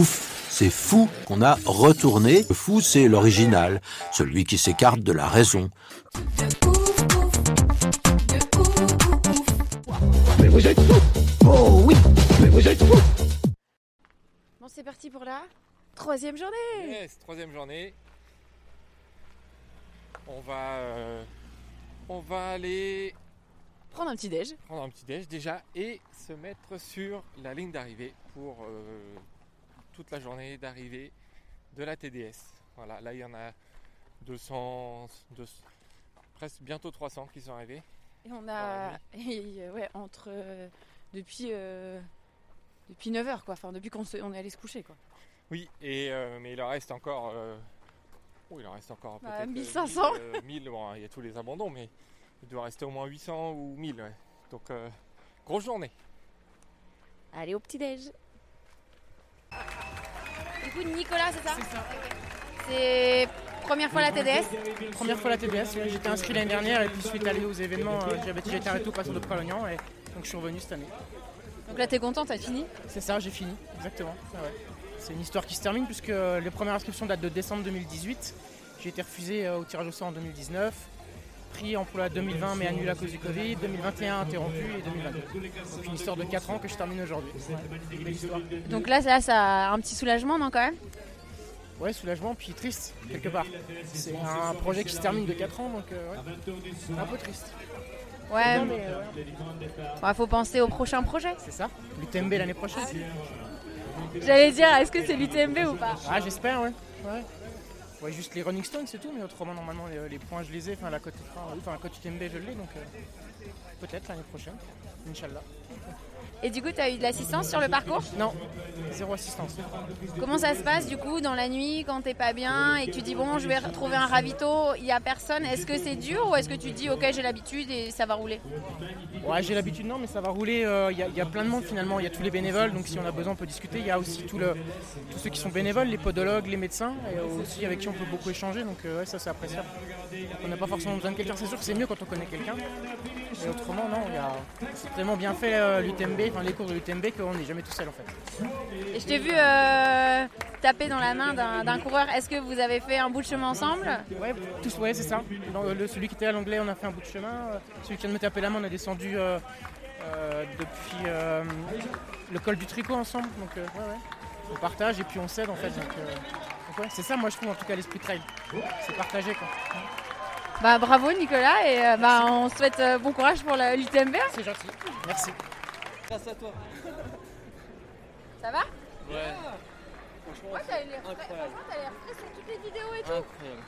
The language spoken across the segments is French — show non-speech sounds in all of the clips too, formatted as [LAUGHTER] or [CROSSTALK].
Ouf, c'est fou qu'on a retourné. Le fou, c'est l'original, celui qui s'écarte de la raison. Bon, c'est parti pour la troisième journée. Yes, troisième journée. On va, euh, on va aller Prendre un petit déj. prendre un petit déj déjà et se mettre sur la ligne d'arrivée pour euh, toute la journée d'arrivée de la TDS. Voilà, là il y en a 200, 200 presque bientôt 300 qui sont arrivés. Et on a, [LAUGHS] et, euh, ouais, entre euh, depuis euh, depuis 9 h quoi. Enfin, depuis qu'on se- on est allé se coucher quoi. Oui, et, euh, mais il en reste encore. euh, oh, il en reste encore Bah, peut-être. euh, 1500. 1000, euh, 1000, bon, il y a tous les abandons, mais il doit rester au moins 800 ou 1000. ouais. Donc, euh, grosse journée. Allez au petit déj. Du coup, Nicolas, c'est ça C'est ça. C'est première fois la TDS. Première fois la TDS, j'étais inscrit l'année dernière et puis suite allé aux événements, euh, j'avais j'étais arrêté au passage de Pralognan et donc je suis revenu cette année. Donc là, t'es content, t'as fini. C'est ça, j'ai fini, exactement. Ah ouais. C'est une histoire qui se termine puisque euh, les premières inscriptions datent de décembre 2018. J'ai été refusé euh, au tirage au sort en 2019, pris en pour la 2020 mais annulé à cause du Covid, 2021 interrompu et 2022. Donc une histoire de 4 ans que je termine aujourd'hui. Ouais. Donc là, là, ça a un petit soulagement, non quand même? Ouais, soulagement puis triste quelque part. C'est un projet qui se termine de 4 ans donc euh, ouais. un peu triste. Ouais. Mais, euh, Ouais, faut penser au prochain projet. C'est ça, l'UTMB l'année prochaine. J'allais dire, est-ce que c'est l'UTMB ou pas? Ah, j'espère, ouais. ouais. Ouais, juste les Running Stones, c'est tout, mais autrement, normalement, les, les points, je les ai. Enfin, la cote, enfin, la cote UTMB, je l'ai, donc euh, peut-être l'année prochaine. Inch'Allah. Et du coup, t'as eu de l'assistance sur le parcours? Non, zéro assistance. Comment ça se passe du coup dans la nuit quand t'es pas bien et que tu dis bon je vais retrouver un ravito, il y a personne, est-ce que c'est dur ou est-ce que tu dis ok j'ai l'habitude et ça va rouler? Ouais, j'ai l'habitude, non, mais ça va rouler. Il y, a- y a plein de monde finalement. Il y a tous les bénévoles, donc si on a besoin, on peut discuter. Il y a aussi tout le, tous ceux qui sont bénévoles, les podologues, les médecins, et aussi avec qui on peut beaucoup échanger. Donc, euh, ouais, ça, c'est appréciable. On n'a pas forcément besoin de quelqu'un. C'est sûr que c'est mieux quand on connaît quelqu'un. Et autrement, non, il y a tellement bien fait euh, l'UTMB, enfin les cours de l'UTMB, qu'on n'est jamais tout seul en fait. Et je t'ai vu euh, taper dans la main d'un coureur, est-ce que vous avez fait un bout de chemin ensemble? Ouais, tous, ouais, c'est ça. Dans le- celui qui était à l'anglais, on a fait un bout de chemin. Euh, Celui qui vient de me taper la main, on a descendu euh, depuis le col du tricot ensemble. Donc, ouais, ouais. On partage et puis on s'aide en fait. Donc, donc ouais, c'est ça, moi je trouve en tout cas l'esprit trail. C'est partagé quoi. Bah bravo Nicolas et euh, bah, on souhaite euh, bon courage pour la- l'UTMB. C'est gentil. Merci. Ça va? Ouais, Ouais, franchement, t'as l'air frais sur toutes les vidéos et tout. incroyable.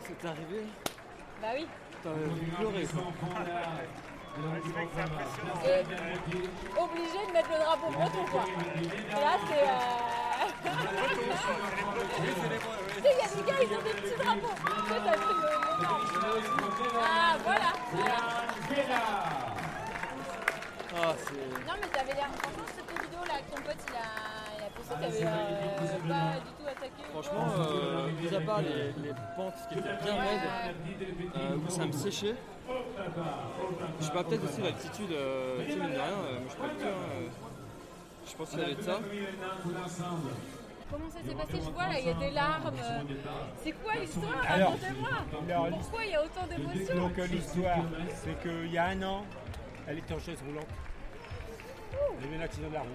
C'est arrivé, Bah oui. t'as vu pleurer. Et obligé de mettre le drapeau breton quoi. Et là c'est... Euh... Tu sais, il gars, ils ont des petits drapeaux. Ah voilà. Non mais t'avais l'air... Franchement, cette vidéo là, ton pote il a, il a pensé que t'avais pas du tout attaqué. Franchement, euh, mis à part les, pentes qui étaient bien raides, euh, ça me séchait, je sais pas, peut-être aussi l'altitude, euh, mine de rien, euh, hein, je pense qu'il y avait de ça. Comment ça s'est passé Je vois là, il y a des larmes. C'est quoi l'histoire Racontez-moi. Pourquoi il y a autant d'émotions Donc euh, l'histoire, c'est qu'il y a un an, elle était en chaise roulante. Elle avait un accident de la route.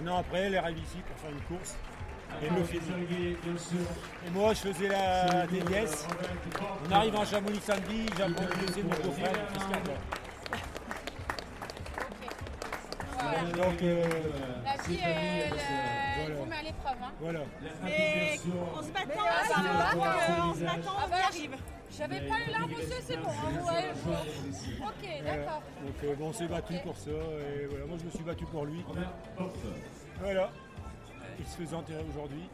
Un an après, elle arrive ici pour faire une course. Et elle me fait Et moi, je faisais la TDS. On arrive en Chamonix samedi, j'apprends le dossier de mon beau-frère. Donc, euh, Elle, elle Voilà. vous met à l'épreuve. Hein. voilà. Mais on se battant, Ah, on se battant, Ah, on y arrive. J'avais pas eu l'arbre, monsieur, c'est bon. Hein. Ok, d'accord. Donc euh, bon, on s'est battu pour ça. Et voilà, moi je me suis battu pour lui. Voilà. Il se faisait enterrer aujourd'hui.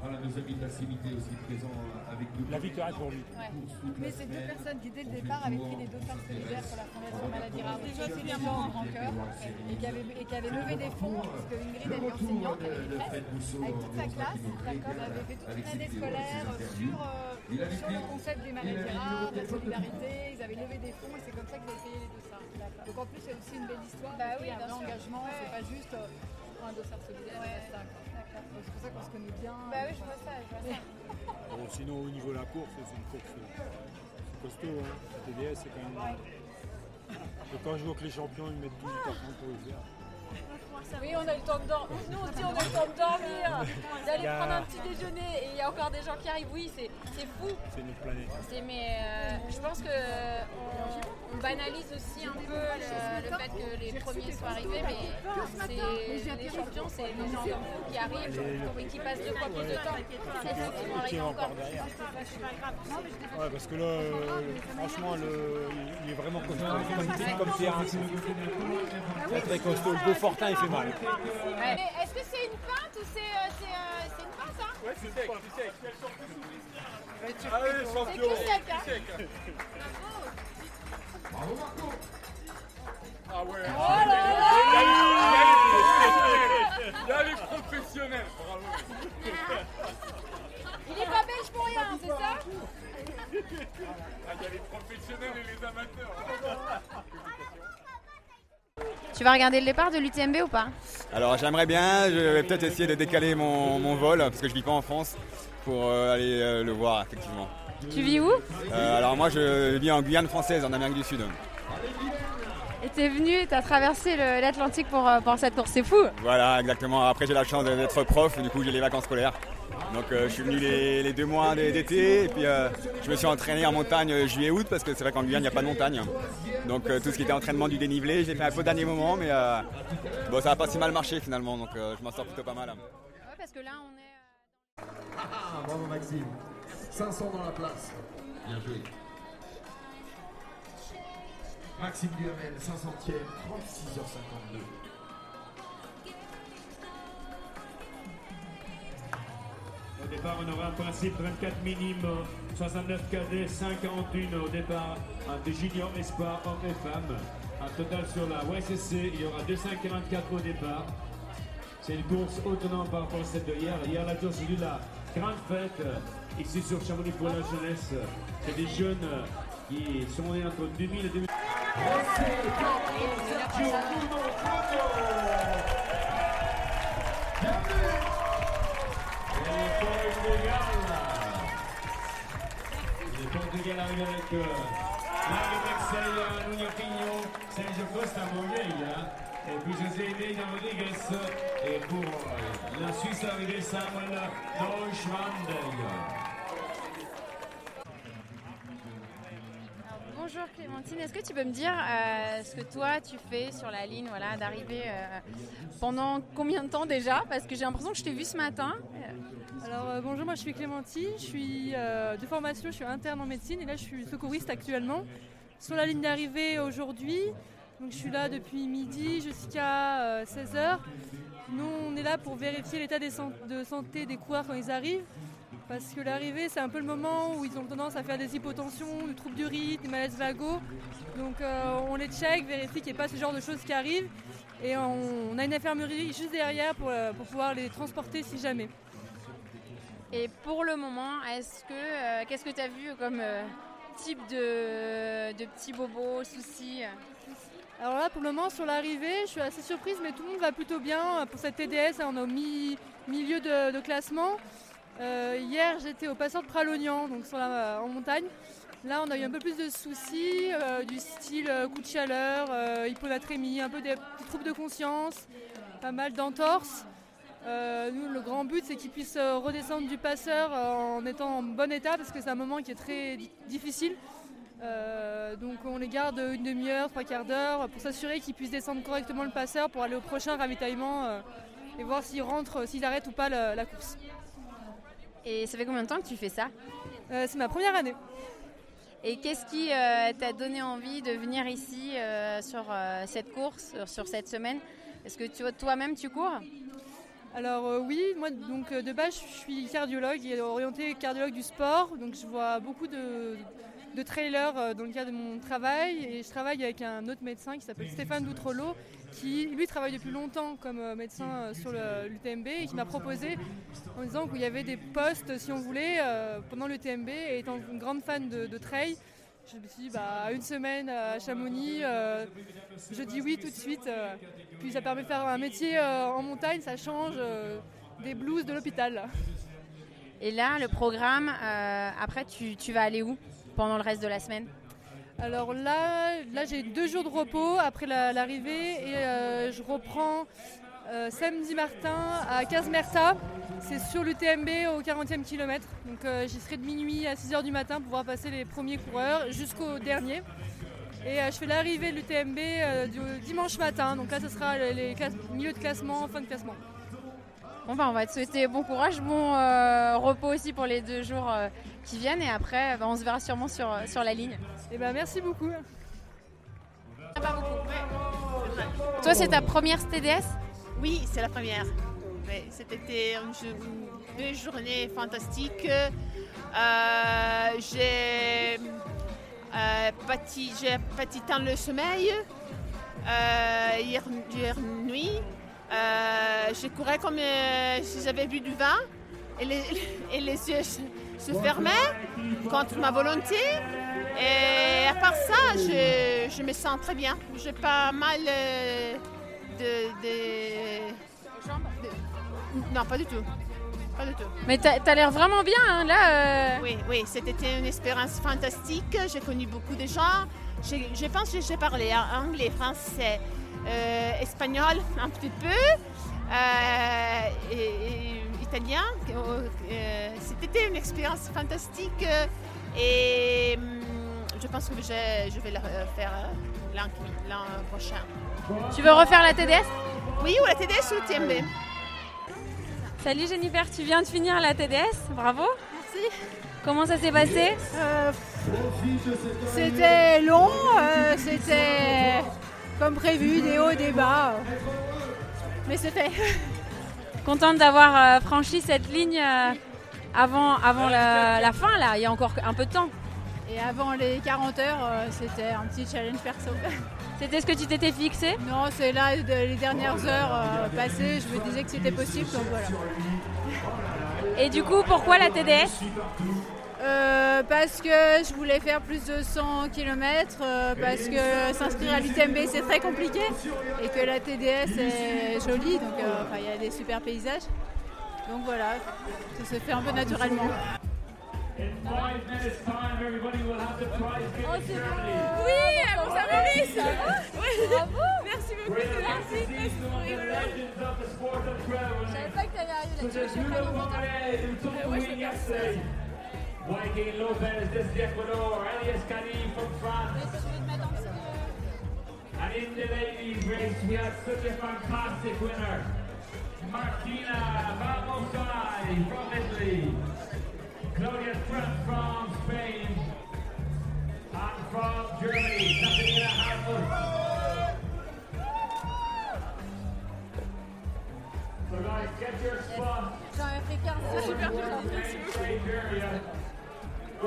Voilà, nos amis de la CIMIT aussi présents avec nous. La victoire est pour lui. Ouais. Mais c'est deux personnes qui, dès le départ, avaient pris des dauphins solidaires pour la Fondation Maladie Rare. Déjà, c'est gens en grand cœur et qui avaient, et qui avaient levé des fonds, parce que Ingrid, elle est enseignante, elle est maîtresse, avec toute sa classe, d'accord, elle avait fait toute une année scolaire sur, euh, sur le concept des maladies rares, de la solidarité. Ils avaient levé des fonds et c'est comme ça qu'ils avaient payé les dossards. Donc en plus, c'est aussi une belle histoire. Bah oui, un bien engagement, c'est pas juste euh, un dossard solidaire. C'est pour ça qu'on se connaît bien. Bah oui, je vois ça, je vois ça. [LAUGHS] Bon, sinon, au niveau de la course, c'est une course euh, costaud. Hein. La TDS, c'est quand même. Et quand je vois que les champions, ils mettent 12 par contre pour le faire. Oui, on a eu le temps de dormir. [LAUGHS] Nous aussi, on a eu le temps de dormir. D'aller a- prendre un petit déjeuner et il y a encore des gens qui arrivent. Oui, c'est c'est fou. C'est notre planète. C'est- Mais euh, je pense que on, on banalise aussi un peu le, le fait que les premiers soient arrivés, mais c'est les champions, c'est des gens comme vous qui arrivent et qui passent deux fois plus de temps. Il y Qui est a encore derrière. Ouais, parce que là, euh, franchement, le- il est vraiment costaud comme, comme terrain. Très très costaud. Le Beaufortin, il fait mal. Est-ce que c'est une pinte ou c'est euh, c'est, euh, c'est une pinte hein? Ouais, c'est sec, c'est sec. C'est cul sec hein? Ah ouais. Oh là là! Il y a les professionnels, bravo. Il est pas belge pour rien, c'est ça? Ah, Il y a les professionnels et les amateurs. [LAUGHS] Tu vas regarder le départ de l'UTMB ou pas? Alors j'aimerais bien, je vais peut-être essayer de décaler mon, mon vol parce que je vis pas en France pour euh, aller euh, le voir effectivement. Tu vis où? Euh, alors moi je vis en Guyane française en Amérique du Sud. Et t'es venu t'as traversé l'Atlantique pour, pour cette course, c'est fou Voilà exactement. Après j'ai la chance d'être prof, du coup j'ai les vacances scolaires. Donc euh, je suis venu les, les deux mois d'été et puis euh, je me suis entraîné en montagne euh, juillet-août parce que c'est vrai qu'en Guyane il n'y a pas de montagne. Donc euh, tout ce qui était entraînement du dénivelé, j'ai fait un peu au dernier moment mais euh, bon ça n'a pas si mal marché finalement donc euh, je m'en sors plutôt pas mal. Ouais, parce que là on est... Ah, bravo Maxime. 500 dans la place. Bien joué. Maxime Duhamel, 500e, 36h52. On aura un principe 24 minimes, 69 cadets, 51 au départ, entre juniors, espoirs, hommes et femmes. Un total sur la WSSC, il y aura 244 au départ. C'est une course autonome par rapport à celle de hier. Hier, la journée de la grande fête ici sur Chamonix pour la jeunesse. C'est des jeunes qui sont nés entre 2000 et 2000. Le Portugal arrive avec euh, Mario Mexel, Nuno Pinho, Sergio Costa Moreira, et puis José Neina Rodriguez. Et pour euh, la Suisse arrivée, Samuel Neuschwander. Bonjour Clémentine, est-ce que tu peux me dire euh, ce que toi tu fais sur la ligne voilà, d'arrivée euh, pendant combien de temps déjà? Parce que j'ai l'impression que je t'ai vu ce matin. Alors euh, bonjour, moi je suis Clémentine, je suis de formation, je suis interne en médecine et là je suis secouriste actuellement sur la ligne d'arrivée aujourd'hui. Donc je suis là depuis midi jusqu'à 16h. Nous on est là pour vérifier l'état de santé des coureurs quand ils arrivent. Parce que l'arrivée, c'est un peu le moment où ils ont tendance à faire des hypotensions, des troubles du rythme, des malaises vagos. Donc euh, on les check, vérifie qu'il n'y ait pas ce genre de choses qui arrivent. Et on, on a une infirmerie juste derrière pour, euh, pour pouvoir les transporter si jamais. Et pour le moment, est-ce que euh, qu'est-ce que tu as vu comme type de, de petits bobos, soucis? Alors là, pour le moment, sur l'arrivée, je suis assez surprise, mais tout le monde va plutôt bien. Pour cette TDS, on est au mi- milieu de, de classement. Euh, hier, j'étais au passeur de Pralognan, donc la- en montagne. Là, on a eu un peu plus de soucis, euh, du style euh, coup de chaleur, euh, hyponatrémie, un peu des troubles de conscience, pas mal d'entorses. Euh, nous, le grand but, c'est qu'ils puissent euh, redescendre du passeur euh, en étant en bon état, parce que c'est un moment qui est très di- difficile. Euh, donc on les garde une demi-heure, trois quarts d'heure pour s'assurer qu'ils puissent descendre correctement le passeur pour aller au prochain ravitaillement euh, et voir s'ils rentrent, s'ils arrêtent ou pas la course. Et ça fait combien de temps que tu fais ça Euh, C'est ma première année. Et qu'est-ce qui euh, t'a donné envie de venir ici euh, sur cette course, sur, cette semaine? Est-ce que tu- toi-même tu cours? Alors oui, moi donc de base je suis cardiologue et orienté cardiologue du sport, donc je vois beaucoup de, de trailers euh, dans le cadre de mon travail et je travaille avec un autre médecin qui s'appelle Stéphane Doutrelot qui lui travaille depuis longtemps comme euh, médecin euh, sur l'UTMB et qui m'a proposé en disant qu'il y avait des postes si on voulait pendant l'UTMB et étant une grande fan de, trail. Je me suis dit, bah, une semaine à Chamonix, je dis oui tout de suite. puis ça permet de faire un métier en montagne, ça change des blues de l'hôpital. Et là, le programme, après tu, tu vas aller où? Pendant le reste de la semaine Alors là, là j'ai deux jours de repos après la- l'arrivée et euh, je reprends euh, samedi matin à Casmerta. C'est sur l'UTMB au 40e kilomètre. Donc euh, j'y serai de minuit à 6h du matin pour pouvoir passer les premiers coureurs jusqu'au dernier. Et je fais l'arrivée de l'UTMB dimanche matin. Donc là, ce sera les, les classe- milieu de classement, fin de classement. Bon bah on va te souhaiter bon courage, bon euh, repos aussi pour les deux jours euh, qui viennent et après bah, on se verra sûrement sur, sur la ligne. Et ben merci beaucoup. Toi c'est ta première TDS Oui, c'est la première. Ouais, C'était une, une- deux journées fantastiques. Euh, j'ai euh, pâti, j'ai pâti dans le sommeil euh, hier, hier nuit. Euh, je courais comme euh, si j'avais bu du vin et les, [LAUGHS] et les yeux se, fermaient contre ma volonté. Et à part ça, je, je me sens très bien. J'ai pas mal euh, de, de- de- Non, pas du tout. Pas du tout. Mais t'as as, l'air vraiment bien hein, là. Oui, oui, c'était une expérience fantastique. J'ai connu beaucoup de gens. Je pense que j'ai parlé anglais, français, espagnol [LAUGHS] un petit peu, euh, et, et italien. Euh, C'était une expérience fantastique euh, et hum, je pense que je, je vais la faire euh, l'an prochain. Tu veux refaire la TDS Oui, ou la TDS ou TMB. Salut Jennifer, tu viens de finir la TDS, bravo. Merci. Comment ça s'est passé? Euh, C'était long, euh, c'était comme prévu, des hauts, des bas. Mais c'est fait. [LAUGHS] Contente d'avoir euh, franchi cette ligne euh, avant, avant la, la fin là, il y a encore un peu de temps. Et avant les 40 heures, euh, c'était un petit challenge perso. [LAUGHS] C'était ce que tu t'étais fixé? Non, c'est là, les dernières heures passées, je me disais que c'était possible, donc voilà. Et du coup, pourquoi la TDS Euh, parce que je voulais faire plus de 100 km, parce que s'inscrire à l'UTMB c'est très compliqué et que la TDS est jolie, donc euh, il y a des super paysages. Donc voilà, ça se fait un peu naturellement. Oui, on s'amuse Bravo Merci beaucoup, merci. Je savais pas que t'allais arriver là-dessus, je suis pas contente. Joaquin Lopez, this is Ecuador, Elias Cadi from France. And in the ladies race, we have such a fantastic winner. Martina Vamosai from Italy. Claudia Trent from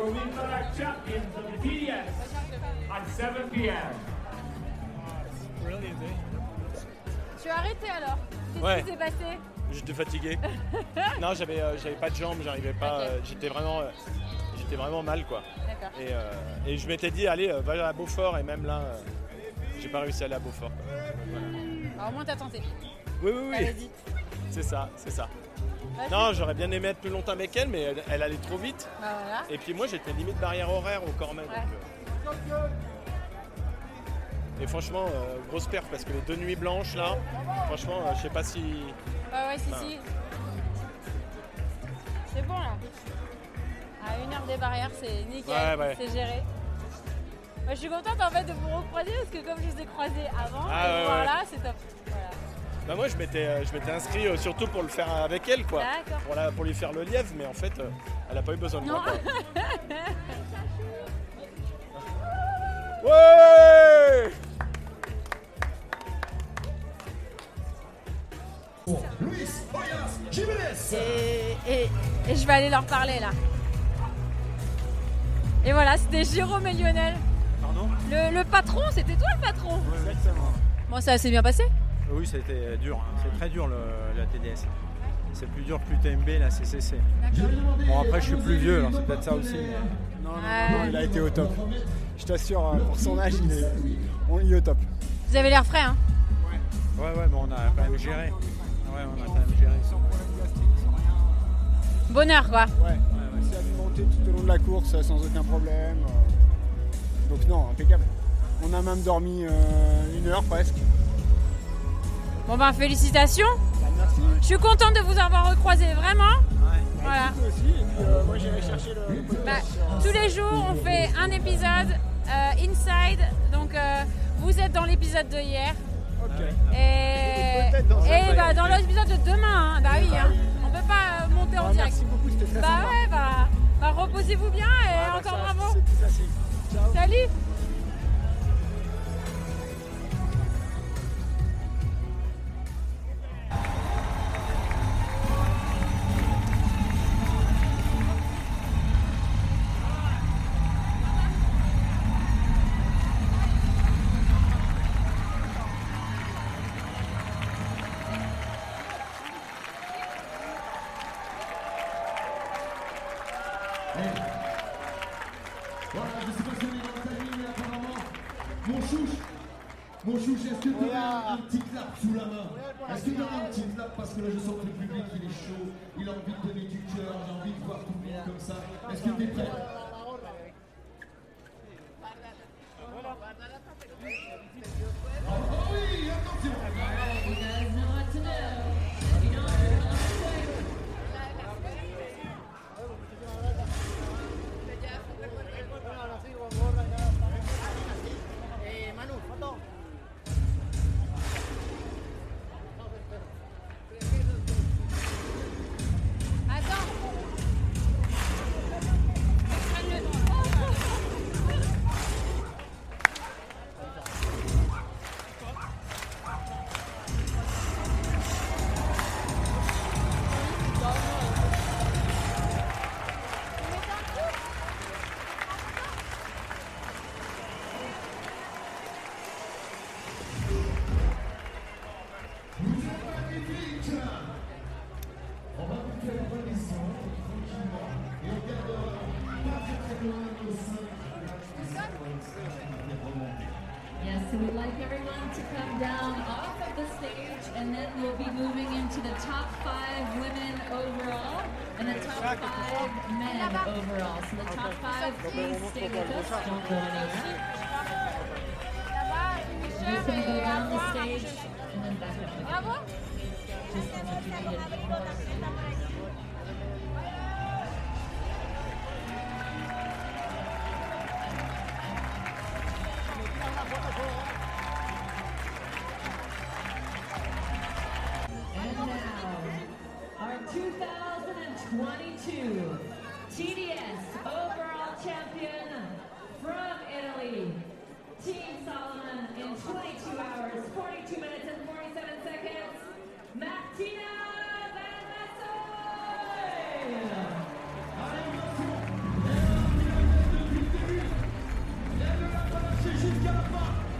our champions of the TDS at 7 p.m. Tu as arrêté alors Qu'est-ce Ouais. qui s'est passé? J'étais fatigué. [LAUGHS] non, j'avais euh, j'avais pas de jambes, j'arrivais pas. euh, j'étais vraiment euh, j'étais vraiment mal quoi. D'accord. Et, euh, et je m'étais dit allez euh, va à Beaufort et même là euh, j'ai pas réussi à aller à Beaufort. Voilà. Alors au moins t'as tenté. Oui oui oui. Allez-y. C'est ça, c'est ça. Non, j'aurais bien aimé être plus longtemps avec elle, mais elle, elle allait trop vite. Bah voilà. Et puis moi j'étais limite barrière horaire au Cormet. donc, Ouais. euh, Et franchement, euh, grosse perte parce que les deux nuits blanches là, franchement, euh, je sais pas si. Ouais, ouais, si, Enfin, si. C'est bon là. À une heure des barrières, c'est nickel, Ouais, ouais. c'est géré. Bah, je suis contente en fait de vous recroiser parce que comme je vous ai croisé avant, Ah, et ouais, vous voir là, c'est top. Bah moi je m'étais euh, je m'étais inscrit euh, surtout pour le faire avec elle quoi. D'accord. Pour, la- pour lui faire le lièvre mais en fait euh, elle a pas eu besoin de Non. moi. quoi. [LAUGHS] Ouais et, et- et je vais aller leur parler là. Et voilà, c'était Jérôme et Lionel. Pardon? Le, le patron, c'était toi le patron? Exactement. Bon, ça s'est bien passé? Oui, ça a été dur. hein. C'est très dur le, la TDS. C'est plus dur que l'UTMB, la CCC. Bon, après, je suis plus vieux, alors c'est peut-être ça aussi. mais- Non, non, non, il a été au top. Je t'assure, euh, pour son âge, il est, on, est au top. Vous avez l'air frais, hein Ouais, ouais, mais on a quand même géré. Ouais, on a quand même géré. Bonheur quoi. Ouais, ouais, ouais. C'est alimenté tout au long de la course euh, sans aucun problème. euh. Donc non, impeccable. On a même dormi euh, une heure presque. Bon ben félicitations. merci. Je suis contente de vous avoir recroisé, vraiment. Voilà. Toi aussi, et puis euh, moi j'irai chercher le, le podcast Bah, tous les jours, on fait un épisode euh, inside. Donc, euh, vous êtes dans l'épisode de hier. Et, dans et bah, dans l'épisode de demain. hein. Bah oui, hein. on peut pas euh, monter en Ah, direct. merci beaucoup, c'était très Bah sympa. ouais, bah, bah, reposez-vous bien et bah, encore ça, bravo. Salut. Mon chouche, mon chouche, est-ce que tu as un petit clap sous la main? Est-ce que tu as un petit clap Parce que là, je sens que le public, il est chaud, il a envie de donner du cœur, j'ai envie de voir tout le monde comme ça? Est-ce que tu es prêt? 2022 TDS overall champion from Italy, Team Solomon in 22 hours, 42 minutes and 47 seconds, Martina gonna fuck!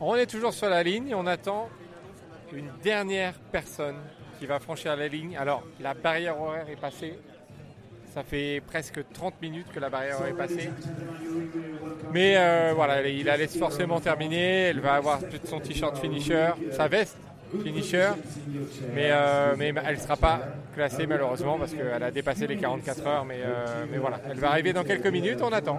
On est toujours sur la ligne on attend une dernière personne qui va franchir la ligne. Alors, la barrière horaire est passée. Ça fait presque 30 minutes que la barrière horaire est passée. Mais euh, voilà, il allait forcément terminer. Elle va avoir peut-être son t-shirt finisher, sa veste finisher. Mais, euh, mais elle ne sera pas classée malheureusement parce qu'elle a dépassé les 44 heures. Mais, euh, mais voilà, elle va arriver dans quelques minutes. On attend.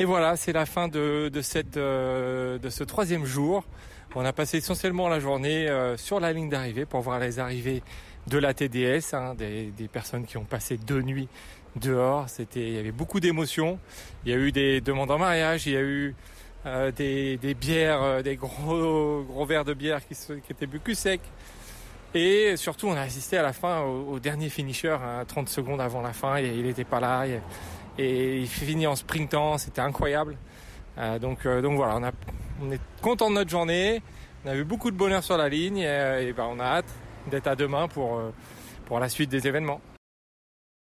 Et voilà, c'est la fin de, de cette, euh, de ce troisième jour. On a passé essentiellement la journée euh, sur la ligne d'arrivée pour voir les arrivées de la TDS, hein, des, des personnes qui ont passé deux nuits dehors. C'était, il y avait beaucoup d'émotions. Il y a eu des demandes en mariage, il y a eu euh, des, des bières, euh, des gros, gros verres de bière qui, qui étaient bu cul sec. Et surtout, on a assisté à la fin au, au dernier finisher, hein, 30 secondes avant la fin, il n'était pas là. Et, et il finit en sprintant, c'était incroyable. Euh, donc, euh, donc voilà, on, est content de notre journée. On a eu beaucoup de bonheur sur la ligne et, euh, ben, on a hâte d'être à demain pour, pour la suite des événements.